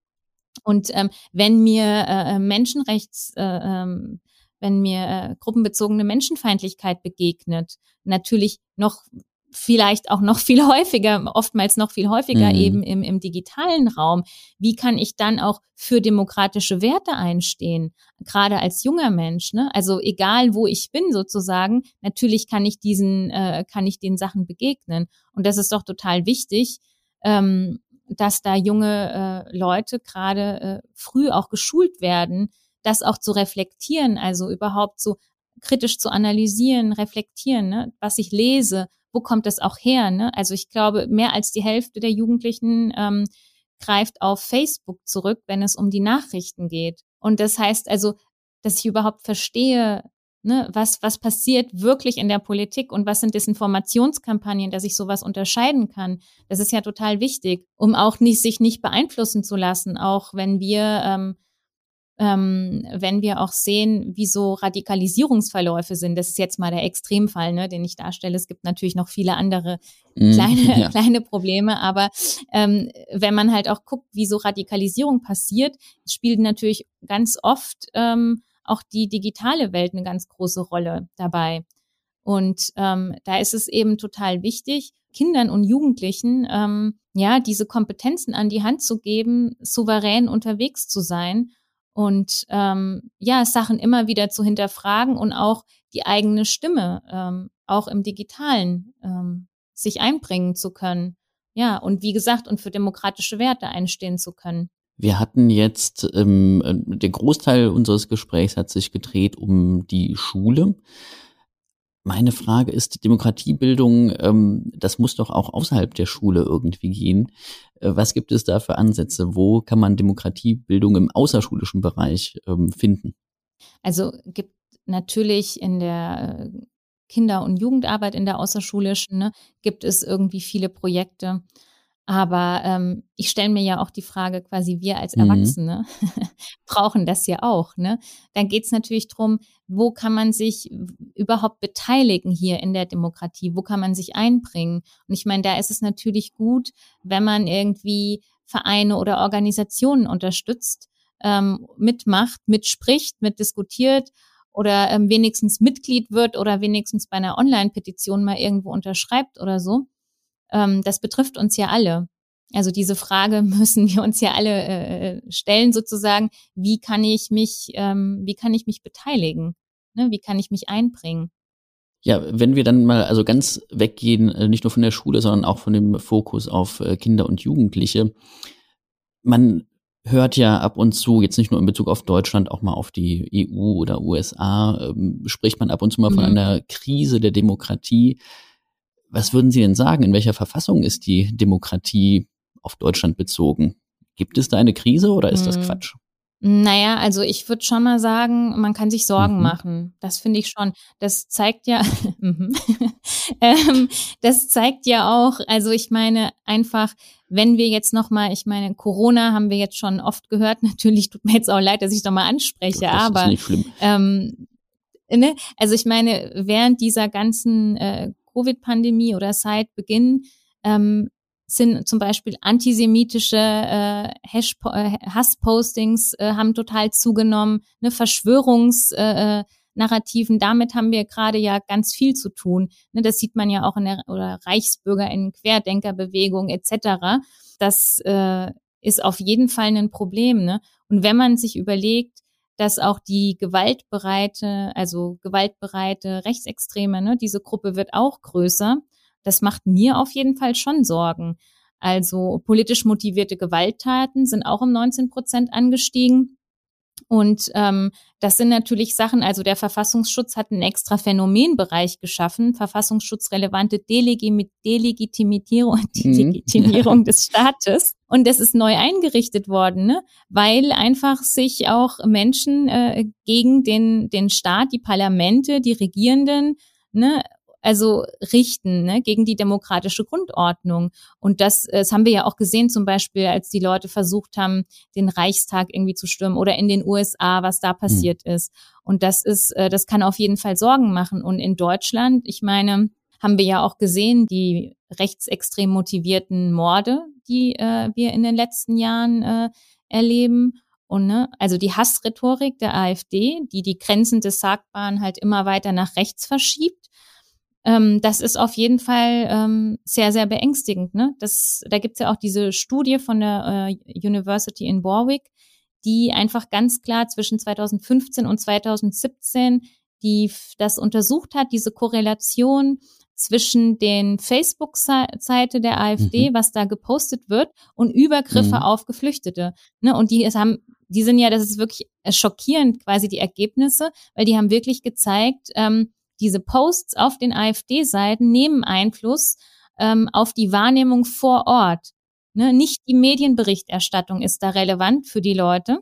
Und ähm, wenn mir äh, äh, Menschenrechts, äh, ähm, wenn mir äh, gruppenbezogene Menschenfeindlichkeit begegnet, natürlich noch vielleicht auch noch viel [LAUGHS] häufiger, oftmals noch viel häufiger mhm. eben im, im digitalen Raum. Wie kann ich dann auch für demokratische Werte einstehen, gerade als junger Mensch? Ne? Also egal, wo ich bin sozusagen, natürlich kann ich diesen, äh, kann ich den Sachen begegnen. Und das ist doch total wichtig, ähm, dass da junge äh, Leute gerade äh, früh auch geschult werden, das auch zu reflektieren, also überhaupt so kritisch zu analysieren, reflektieren, ne? was ich lese, wo kommt das auch her? Ne? Also ich glaube, mehr als die Hälfte der Jugendlichen ähm, greift auf Facebook zurück, wenn es um die Nachrichten geht. Und das heißt also, dass ich überhaupt verstehe, ne, was, was passiert wirklich in der Politik und was sind Desinformationskampagnen, dass ich sowas unterscheiden kann. Das ist ja total wichtig, um auch nicht, sich nicht beeinflussen zu lassen, auch wenn wir ähm, ähm, wenn wir auch sehen, wie so Radikalisierungsverläufe sind. Das ist jetzt mal der Extremfall, ne, den ich darstelle. Es gibt natürlich noch viele andere mhm, kleine, ja. [LAUGHS] kleine Probleme, aber ähm, wenn man halt auch guckt, wie so Radikalisierung passiert, spielt natürlich ganz oft ähm, auch die digitale Welt eine ganz große Rolle dabei. Und ähm, da ist es eben total wichtig, Kindern und Jugendlichen ähm, ja diese Kompetenzen an die Hand zu geben, souverän unterwegs zu sein und ähm, ja, Sachen immer wieder zu hinterfragen und auch die eigene Stimme ähm, auch im digitalen ähm, sich einbringen zu können. Ja, und wie gesagt, und für demokratische Werte einstehen zu können. Wir hatten jetzt, ähm, der Großteil unseres Gesprächs hat sich gedreht um die Schule. Meine Frage ist, Demokratiebildung, ähm, das muss doch auch außerhalb der Schule irgendwie gehen. Äh, was gibt es da für Ansätze? Wo kann man Demokratiebildung im außerschulischen Bereich ähm, finden? Also gibt natürlich in der äh, Kinder- und Jugendarbeit in der außerschulischen, ne, gibt es irgendwie viele Projekte. Aber ähm, ich stelle mir ja auch die Frage, quasi wir als mhm. Erwachsene mhm. [LAUGHS] brauchen das ja auch. Ne? Dann geht es natürlich drum, wo kann man sich überhaupt beteiligen hier in der Demokratie? Wo kann man sich einbringen? Und ich meine, da ist es natürlich gut, wenn man irgendwie Vereine oder Organisationen unterstützt, ähm, mitmacht, mitspricht, mitdiskutiert oder ähm, wenigstens Mitglied wird oder wenigstens bei einer Online-Petition mal irgendwo unterschreibt oder so ähm, das betrifft uns ja alle. Also diese Frage [LAUGHS] müssen wir uns ja alle äh, stellen sozusagen, wie kann ich mich, ähm, wie kann ich mich beteiligen? Ne? Wie kann ich mich einbringen? Ja, wenn wir dann mal also ganz weggehen, äh, nicht nur von der Schule, sondern auch von dem Fokus auf äh, Kinder und Jugendliche. Man hört ja ab und zu, jetzt nicht nur in Bezug auf Deutschland, auch mal auf die EU oder USA, ähm, spricht man ab und zu mal mhm. von einer Krise der Demokratie. Was würden Sie denn sagen? In welcher Verfassung ist die Demokratie auf Deutschland bezogen? Gibt es da eine Krise oder ist das hm. Quatsch? Naja, also ich würde schon mal sagen, man kann sich Sorgen mhm. machen. Das finde ich schon. Das zeigt ja, [LAUGHS] mhm. [LAUGHS] ähm, das zeigt ja auch, also ich meine einfach, wenn wir jetzt nochmal, ich meine, Corona haben wir jetzt schon oft gehört, [LAUGHS] natürlich tut mir jetzt auch leid, dass ich doch mal anspreche, das aber ist nicht schlimm. Ähm, ne? also ich meine, während dieser ganzen äh, Covid-Pandemie oder seit Beginn ähm, sind zum Beispiel antisemitische äh, äh Hasspostings äh, haben total zugenommen, ne, Verschwörungsnarrativen, äh, damit haben wir gerade ja ganz viel zu tun. Ne, das sieht man ja auch in der oder Reichsbürger in Querdenkerbewegung etc. Das äh, ist auf jeden Fall ein Problem. Ne? Und wenn man sich überlegt, dass auch die gewaltbereite, also gewaltbereite Rechtsextreme, ne, diese Gruppe wird auch größer. Das macht mir auf jeden Fall schon Sorgen. Also politisch motivierte Gewalttaten sind auch um 19 Prozent angestiegen. Und ähm, das sind natürlich Sachen, also der Verfassungsschutz hat einen extra Phänomenbereich geschaffen, verfassungsschutzrelevante Delegim [LAUGHS] Delegitimierung, Delegitimierung [LAUGHS] des Staates. Und das ist neu eingerichtet worden, ne? weil einfach sich auch Menschen äh, gegen den, den Staat, die Parlamente, die Regierenden, ne, also richten ne, gegen die demokratische Grundordnung. Und das, das haben wir ja auch gesehen, zum Beispiel, als die Leute versucht haben, den Reichstag irgendwie zu stürmen oder in den USA, was da passiert mhm. ist. Und das ist, äh, das kann auf jeden Fall Sorgen machen. Und in Deutschland, ich meine, haben wir ja auch gesehen, die rechtsextrem motivierten Morde, die äh, wir in den letzten Jahren äh, erleben. Und ne, also die Hassrhetorik der AfD, die die Grenzen des Sagbaren halt immer weiter nach rechts verschiebt ähm, das ist auf jeden Fall ähm, sehr, sehr beängstigend. Ne? Das, da gibt's ja auch diese Studie von der äh, University in Warwick, die einfach ganz klar zwischen 2015 und 2017 die das untersucht hat, diese Korrelation zwischen den Facebook-Seite der AfD, mhm. was da gepostet wird, und Übergriffe mhm. auf Geflüchtete. Ne? Und die haben, die sind ja, das ist wirklich schockierend, quasi die Ergebnisse, weil die haben wirklich gezeigt, ähm, diese Posts auf den AfD-Seiten nehmen Einfluss ähm, auf die Wahrnehmung vor Ort. Ne? Nicht die Medienberichterstattung ist da relevant für die Leute,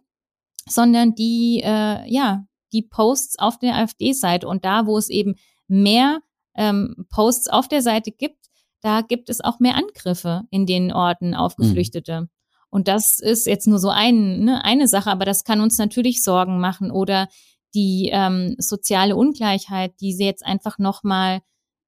sondern die, äh, ja, die Posts auf der AfD-Seite. Und da, wo es eben mehr ähm, Posts auf der Seite gibt, da gibt es auch mehr Angriffe in den Orten auf mhm. Geflüchtete. Mhm. Und das ist jetzt nur so ein, ne, eine Sache, aber das kann uns natürlich Sorgen machen. Oder die ähm, soziale Ungleichheit, die sie jetzt einfach nochmal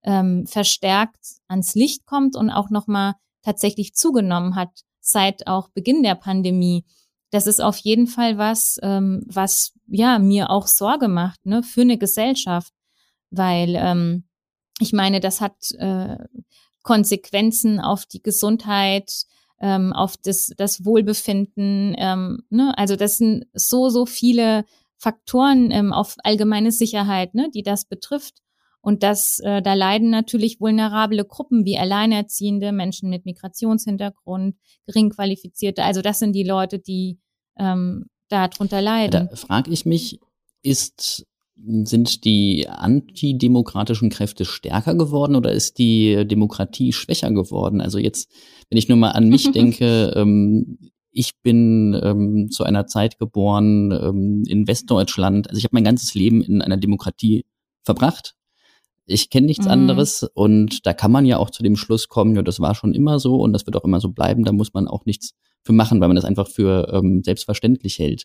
ähm, verstärkt ans Licht kommt und auch nochmal tatsächlich zugenommen hat seit auch Beginn der Pandemie. Das ist auf jeden Fall was, ähm, was ja mir auch Sorge macht ne, für eine Gesellschaft, weil ähm, ich meine, das hat äh, Konsequenzen auf die Gesundheit, ähm, auf das, das Wohlbefinden. Ähm, ne? Also das sind so, so viele Faktoren ähm, auf allgemeine Sicherheit, ne, die das betrifft. Und das, äh, da leiden natürlich vulnerable Gruppen wie Alleinerziehende, Menschen mit Migrationshintergrund, geringqualifizierte. Also das sind die Leute, die ähm, darunter leiden. Da frage ich mich, ist sind die antidemokratischen Kräfte stärker geworden oder ist die Demokratie schwächer geworden? Also jetzt, wenn ich nur mal an mich [LAUGHS] denke, ähm, ich bin ähm, zu einer Zeit geboren ähm, in Westdeutschland. Also ich habe mein ganzes Leben in einer Demokratie verbracht. Ich kenne nichts mhm. anderes und da kann man ja auch zu dem Schluss kommen, ja, das war schon immer so und das wird auch immer so bleiben. Da muss man auch nichts für machen, weil man das einfach für ähm, selbstverständlich hält.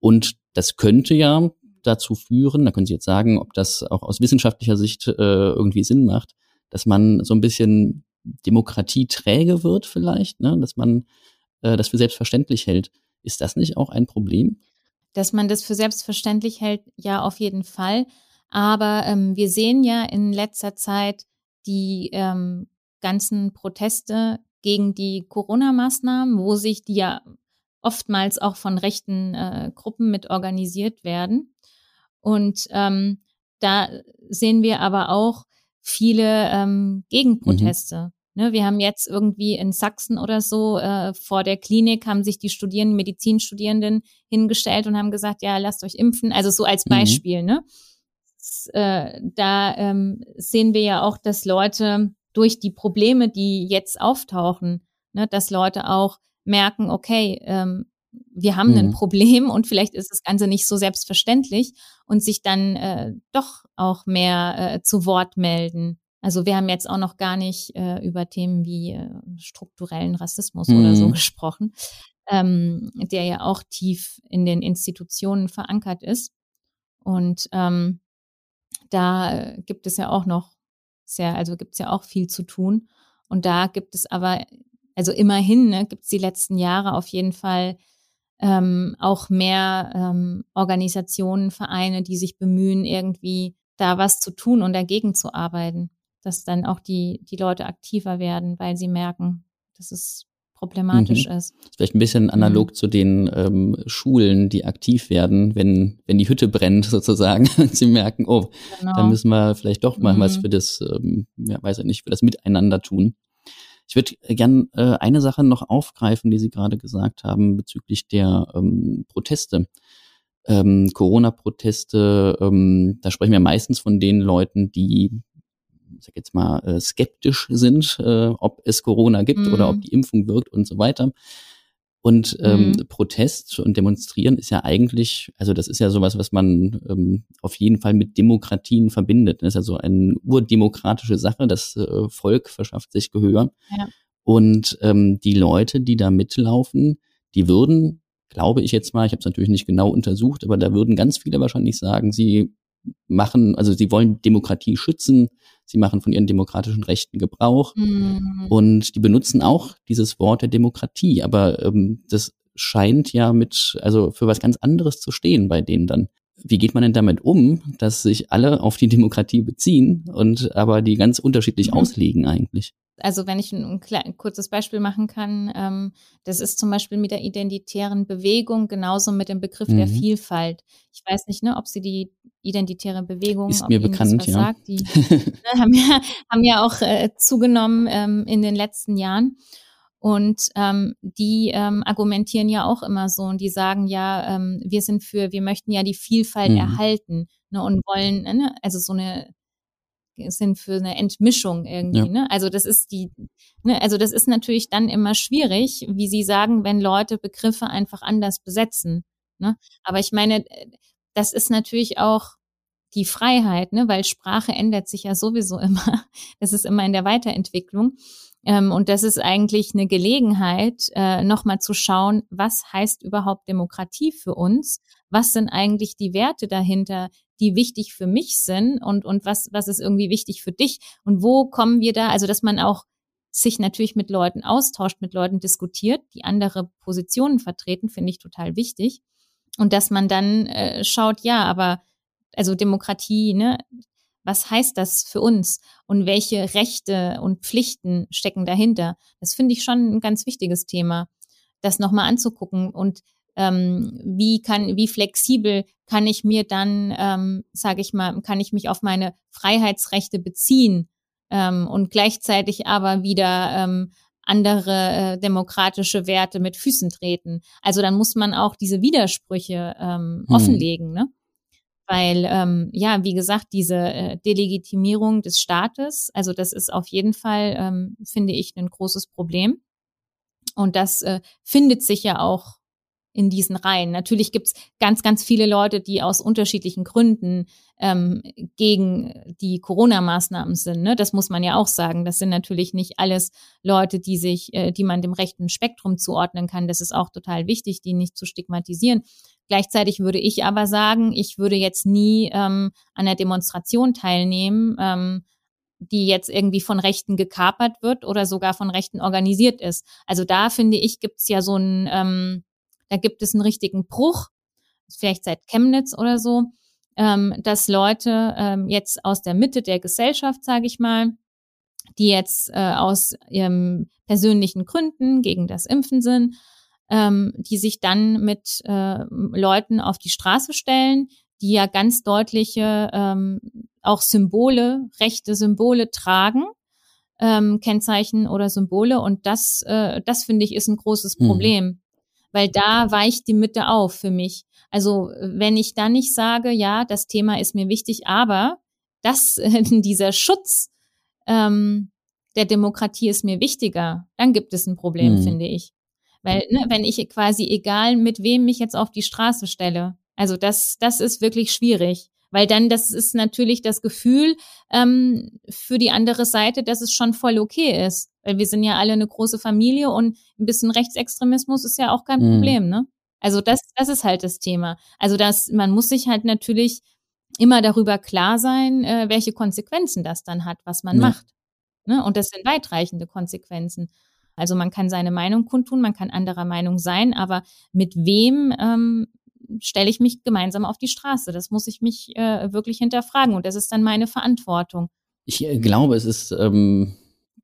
Und das könnte ja dazu führen, da können Sie jetzt sagen, ob das auch aus wissenschaftlicher Sicht äh, irgendwie Sinn macht, dass man so ein bisschen demokratieträge wird vielleicht, ne? dass man äh, das für selbstverständlich hält. Ist das nicht auch ein Problem? Dass man das für selbstverständlich hält, ja, auf jeden Fall. Aber ähm, wir sehen ja in letzter Zeit die ähm, ganzen Proteste gegen die Corona-Maßnahmen, wo sich die ja oftmals auch von rechten äh, Gruppen mit organisiert werden. Und ähm, da sehen wir aber auch viele ähm, Gegenproteste. Mhm. Ne, wir haben jetzt irgendwie in Sachsen oder so äh, vor der Klinik haben sich die Studierenden, Medizinstudierenden hingestellt und haben gesagt, ja, lasst euch impfen. Also so als mhm. Beispiel. Mhm. Ne? Das, äh, da ähm, sehen wir ja auch, dass Leute durch die Probleme, die jetzt auftauchen, ne, dass Leute auch merken, okay, ähm, wir haben mhm. ein Problem und vielleicht ist das Ganze nicht so selbstverständlich und sich dann äh, doch auch mehr äh, zu Wort melden. Also wir haben jetzt auch noch gar nicht äh, über Themen wie äh, strukturellen Rassismus mhm. oder so mhm. gesprochen, ähm, der ja auch tief in den Institutionen verankert ist. Und ähm, da gibt es ja auch noch sehr, also gibt es ja auch viel zu tun. Und da gibt es aber, also immerhin, ne, gibt es die letzten Jahre auf jeden Fall ähm, auch mehr ähm, Organisationen, Vereine, die sich bemühen, irgendwie da was zu tun und dagegen zu arbeiten, dass dann auch die, die Leute aktiver werden, weil sie merken, dass es problematisch mhm. ist. Vielleicht ein bisschen analog mhm. zu den ähm, Schulen, die aktiv werden, wenn, wenn die Hütte brennt [LAUGHS] sozusagen und sie merken, oh, genau. da müssen wir vielleicht doch mal mhm. was für das, ähm, ja, weiß ich nicht, für das Miteinander tun. Ich würde gern äh, eine Sache noch aufgreifen, die Sie gerade gesagt haben bezüglich der ähm, Proteste. Ähm, Corona-Proteste, ähm, da sprechen wir meistens von den Leuten, die sag jetzt mal, äh, skeptisch sind, äh, ob es Corona gibt mhm. oder ob die Impfung wirkt und so weiter. Und ähm, mhm. Protest und Demonstrieren ist ja eigentlich, also das ist ja sowas, was man ähm, auf jeden Fall mit Demokratien verbindet. Das ist ja so eine urdemokratische Sache. Das äh, Volk verschafft sich Gehör. Ja. Und ähm, die Leute, die da mitlaufen, die würden, glaube ich jetzt mal, ich habe es natürlich nicht genau untersucht, aber da würden ganz viele wahrscheinlich sagen, sie machen, also sie wollen Demokratie schützen, sie machen von ihren demokratischen Rechten Gebrauch mhm. und die benutzen auch dieses Wort der Demokratie, aber ähm, das scheint ja mit, also für was ganz anderes zu stehen bei denen dann. Wie geht man denn damit um, dass sich alle auf die Demokratie beziehen und aber die ganz unterschiedlich mhm. auslegen eigentlich? Also wenn ich ein, ein, kurzes Beispiel machen kann, ähm, das ist zum Beispiel mit der identitären Bewegung genauso mit dem Begriff mhm. der Vielfalt. Ich weiß nicht, ne, ob Sie die identitäre Bewegung, ist mir bekannt, ja. Sagt, die [LAUGHS] ne, haben, ja, haben ja auch äh, zugenommen ähm, in den letzten Jahren. Und ähm, die ähm, argumentieren ja auch immer so und die sagen ja, ähm, wir sind für, wir möchten ja die Vielfalt mhm. erhalten ne, und wollen, ne, also so eine sind für eine Entmischung irgendwie. Ja. Ne? Also das ist die, ne, also das ist natürlich dann immer schwierig, wie Sie sagen, wenn Leute Begriffe einfach anders besetzen. Ne? Aber ich meine, das ist natürlich auch die Freiheit, ne? weil Sprache ändert sich ja sowieso [LAUGHS] immer. Das ist immer in der Weiterentwicklung. Ähm, und das ist eigentlich eine Gelegenheit, äh, nochmal zu schauen, was heißt überhaupt Demokratie für uns? Was sind eigentlich die Werte dahinter, die wichtig für mich sind und, und was, was ist irgendwie wichtig für dich und wo kommen wir da, also dass man auch sich natürlich mit Leuten austauscht, mit Leuten diskutiert, die andere Positionen vertreten, finde ich total wichtig. Und dass man dann äh, schaut, ja, aber also Demokratie, ne, was heißt das für uns und welche Rechte und Pflichten stecken dahinter? Das finde ich schon ein ganz wichtiges Thema, das nochmal anzugucken. Und ähm, wie kann, wie flexibel kann ich mir dann, ähm, sage ich mal, kann ich mich auf meine Freiheitsrechte beziehen ähm, und gleichzeitig aber wieder ähm, andere äh, demokratische Werte mit Füßen treten. Also dann muss man auch diese Widersprüche ähm, hm. offenlegen, ne? Weil, ähm, ja, wie gesagt, diese äh, Delegitimierung des Staates, also das ist auf jeden Fall, ähm, finde ich, ein großes Problem. Und das äh, findet sich ja auch in diesen Reihen. Natürlich gibt's ganz, ganz viele Leute, die aus unterschiedlichen Gründen ähm, gegen die Corona-Maßnahmen sind. Ne? Das muss man ja auch sagen. Das sind natürlich nicht alles Leute, die sich, äh, die man dem rechten Spektrum zuordnen kann. Das ist auch total wichtig, die nicht zu stigmatisieren. Gleichzeitig würde ich aber sagen, ich würde jetzt nie ähm, an der Demonstration teilnehmen, ähm, die jetzt irgendwie von Rechten gekapert wird oder sogar von Rechten organisiert ist. Also da finde ich, gibt's ja so ein ähm, da gibt es einen richtigen Bruch, vielleicht seit Chemnitz oder so, ähm, dass Leute ähm, jetzt aus der Mitte der Gesellschaft, sage ich mal, die jetzt äh, aus ihren persönlichen Gründen gegen das Impfen sind, ähm, die sich dann mit äh, Leuten auf die Straße stellen, die ja ganz deutliche ähm, auch Symbole, rechte Symbole tragen, ähm, Kennzeichen oder Symbole. Und das, äh, das finde ich, ist ein großes mhm. Problem. Mhm weil da weicht die Mitte auf für mich. Also wenn ich dann nicht sage, ja, das Thema ist mir wichtig, aber das, [LAUGHS] dieser Schutz ähm, der Demokratie ist mir wichtiger, dann gibt es ein Problem, mhm. finde ich. Weil, ne, wenn ich quasi, egal mit wem mich jetzt auf die Straße stelle, also das, das ist wirklich schwierig. Weil dann, das ist natürlich das Gefühl ähm, für die andere Seite, dass es schon voll okay ist. Weil wir sind ja alle eine große Familie und ein bisschen Rechtsextremismus ist ja auch kein mhm. Problem, ne? Also das, das ist halt das Thema. Also das, man muss sich halt natürlich immer darüber klar sein, äh, welche Konsequenzen das dann hat, was man ja. macht. Ne? Und das sind weitreichende Konsequenzen. Also man kann seine Meinung kundtun, man kann anderer Meinung sein, aber mit wem ähm, stelle ich mich gemeinsam auf die Straße. Das muss ich mich äh, wirklich hinterfragen und das ist dann meine Verantwortung. Ich äh, glaube, es ist ähm,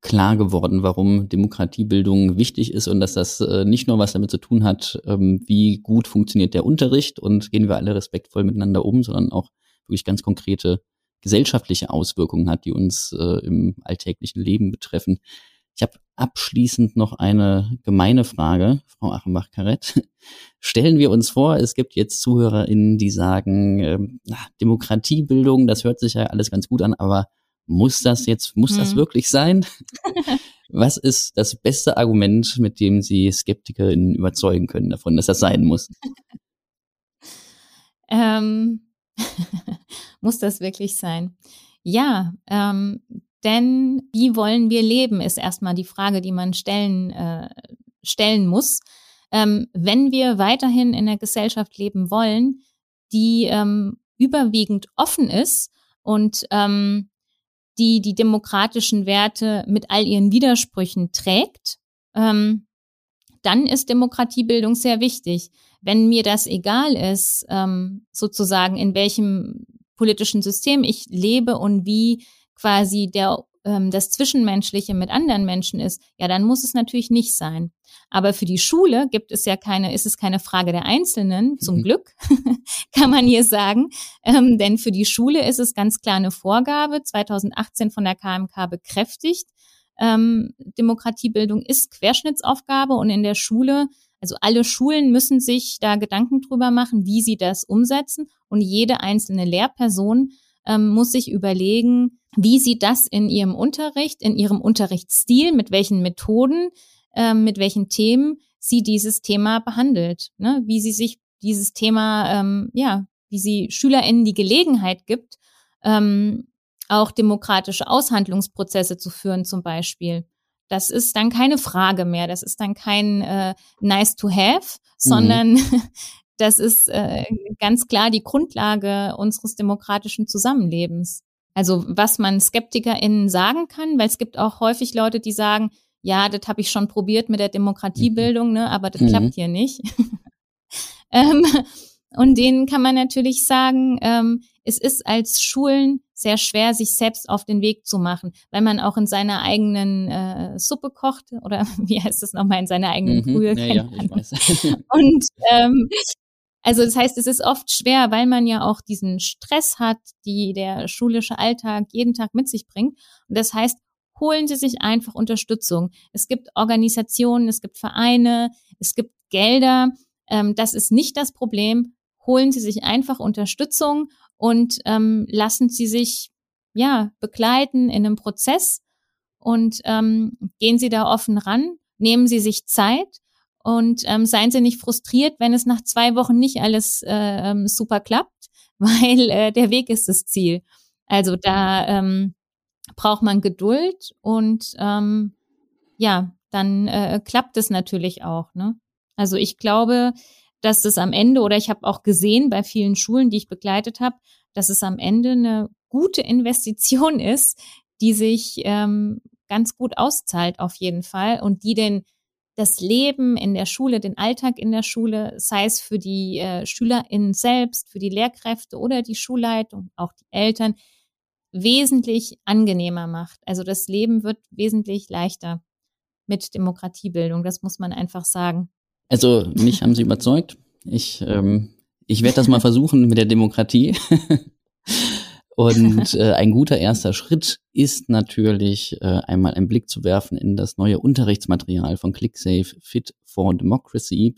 klar geworden, warum Demokratiebildung wichtig ist und dass das äh, nicht nur was damit zu tun hat, ähm, wie gut funktioniert der Unterricht und gehen wir alle respektvoll miteinander um, sondern auch wirklich ganz konkrete gesellschaftliche Auswirkungen hat, die uns äh, im alltäglichen Leben betreffen. Ich habe abschließend noch eine gemeine Frage, Frau Achenbach-Karett. [LAUGHS] Stellen wir uns vor, es gibt jetzt ZuhörerInnen, die sagen, ähm, Demokratiebildung, das hört sich ja alles ganz gut an, aber muss das jetzt, muss hm. das wirklich sein? [LAUGHS] Was ist das beste Argument, mit dem Sie SkeptikerInnen überzeugen können davon, dass das sein muss? [LAUGHS] ähm, muss das wirklich sein? Ja, ähm, denn wie wollen wir leben, ist erstmal die Frage, die man stellen, äh, stellen muss. Ähm, wenn wir weiterhin in einer Gesellschaft leben wollen, die ähm, überwiegend offen ist und ähm, die die demokratischen Werte mit all ihren Widersprüchen trägt, ähm, dann ist Demokratiebildung sehr wichtig. Wenn mir das egal ist, ähm, sozusagen in welchem politischen System ich lebe und wie quasi der ähm, das Zwischenmenschliche mit anderen Menschen ist, ja, dann muss es natürlich nicht sein. Aber für die Schule gibt es ja keine, ist es keine Frage der Einzelnen, zum mhm. Glück, [LAUGHS] kann man hier sagen. Ähm, denn für die Schule ist es ganz klar eine Vorgabe, 2018 von der KMK bekräftigt. Ähm, Demokratiebildung ist Querschnittsaufgabe und in der Schule, also alle Schulen müssen sich da Gedanken drüber machen, wie sie das umsetzen und jede einzelne Lehrperson ähm, muss sich überlegen, wie sie das in ihrem Unterricht, in ihrem Unterrichtsstil, mit welchen Methoden, ähm, mit welchen Themen sie dieses Thema behandelt, ne? wie sie sich dieses Thema, ähm, ja, wie sie SchülerInnen die Gelegenheit gibt, ähm, auch demokratische Aushandlungsprozesse zu führen zum Beispiel. Das ist dann keine Frage mehr, das ist dann kein äh, nice to have, sondern mhm. [LAUGHS] das ist äh, ganz klar die Grundlage unseres demokratischen Zusammenlebens. Also was man SkeptikerInnen sagen kann, weil es gibt auch häufig Leute, die sagen, ja, das habe ich schon probiert mit der Demokratiebildung, ne, aber das mhm. klappt hier nicht. [LAUGHS] ähm, und denen kann man natürlich sagen, ähm, es ist als Schulen sehr schwer, sich selbst auf den Weg zu machen, weil man auch in seiner eigenen äh, Suppe kocht oder [LAUGHS] wie heißt das nochmal, in seiner eigenen mhm, Brühe. Ja, ja, ich weiß. [LAUGHS] und ähm, also das heißt, es ist oft schwer, weil man ja auch diesen Stress hat, die der schulische Alltag jeden Tag mit sich bringt. Und das heißt, holen Sie sich einfach Unterstützung. Es gibt Organisationen, es gibt Vereine, es gibt Gelder. Ähm, das ist nicht das Problem. Holen Sie sich einfach Unterstützung und ähm, lassen Sie sich ja begleiten in einem Prozess und ähm, gehen Sie da offen ran, nehmen Sie sich Zeit und ähm, seien Sie nicht frustriert, wenn es nach zwei Wochen nicht alles äh, ähm, super klappt, [LAUGHS] weil äh, der Weg ist das Ziel. Also da ähm, braucht man Geduld und ähm, ja, dann äh, klappt es natürlich auch. Ne? Also ich glaube, dass es am Ende, oder ich habe auch gesehen bei vielen Schulen, die ich begleitet habe, dass es am Ende eine gute Investition [LAUGHS] ist, die sich ähm, ganz gut auszahlt auf jeden Fall und die den das Leben in der Schule, den Alltag in der Schule, sei es für die äh, SchülerInnen selbst, für die Lehrkräfte oder die Schulleitung, auch die Eltern, wesentlich angenehmer macht. Also das Leben wird wesentlich leichter mit Demokratiebildung. Das muss man einfach sagen. Also mich haben Sie überzeugt. Ich, ähm, ich werde das mal versuchen mit der Demokratie. [LAUGHS] Und [LAUGHS] äh, ein guter erster Schritt ist natürlich äh, einmal einen Blick zu werfen in das neue Unterrichtsmaterial von ClickSafe Fit for Democracy.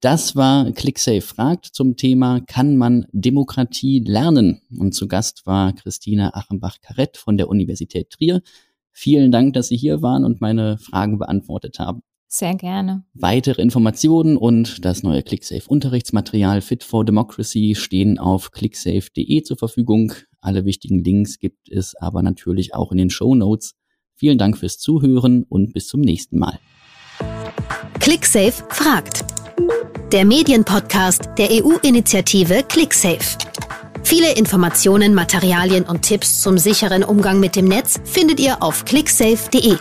Das war ClickSafe fragt zum Thema Kann man Demokratie lernen? Und zu Gast war Christina Achenbach-Karett von der Universität Trier. Vielen Dank, dass Sie hier waren und meine Fragen beantwortet haben. Sehr gerne. Weitere Informationen und das neue ClickSafe Unterrichtsmaterial Fit for Democracy stehen auf clicksafe.de zur Verfügung. Alle wichtigen Links gibt es aber natürlich auch in den Show Notes. Vielen Dank fürs Zuhören und bis zum nächsten Mal. ClickSafe fragt. Der Medienpodcast der EU-Initiative ClickSafe. Viele Informationen, Materialien und Tipps zum sicheren Umgang mit dem Netz findet ihr auf clicksafe.de.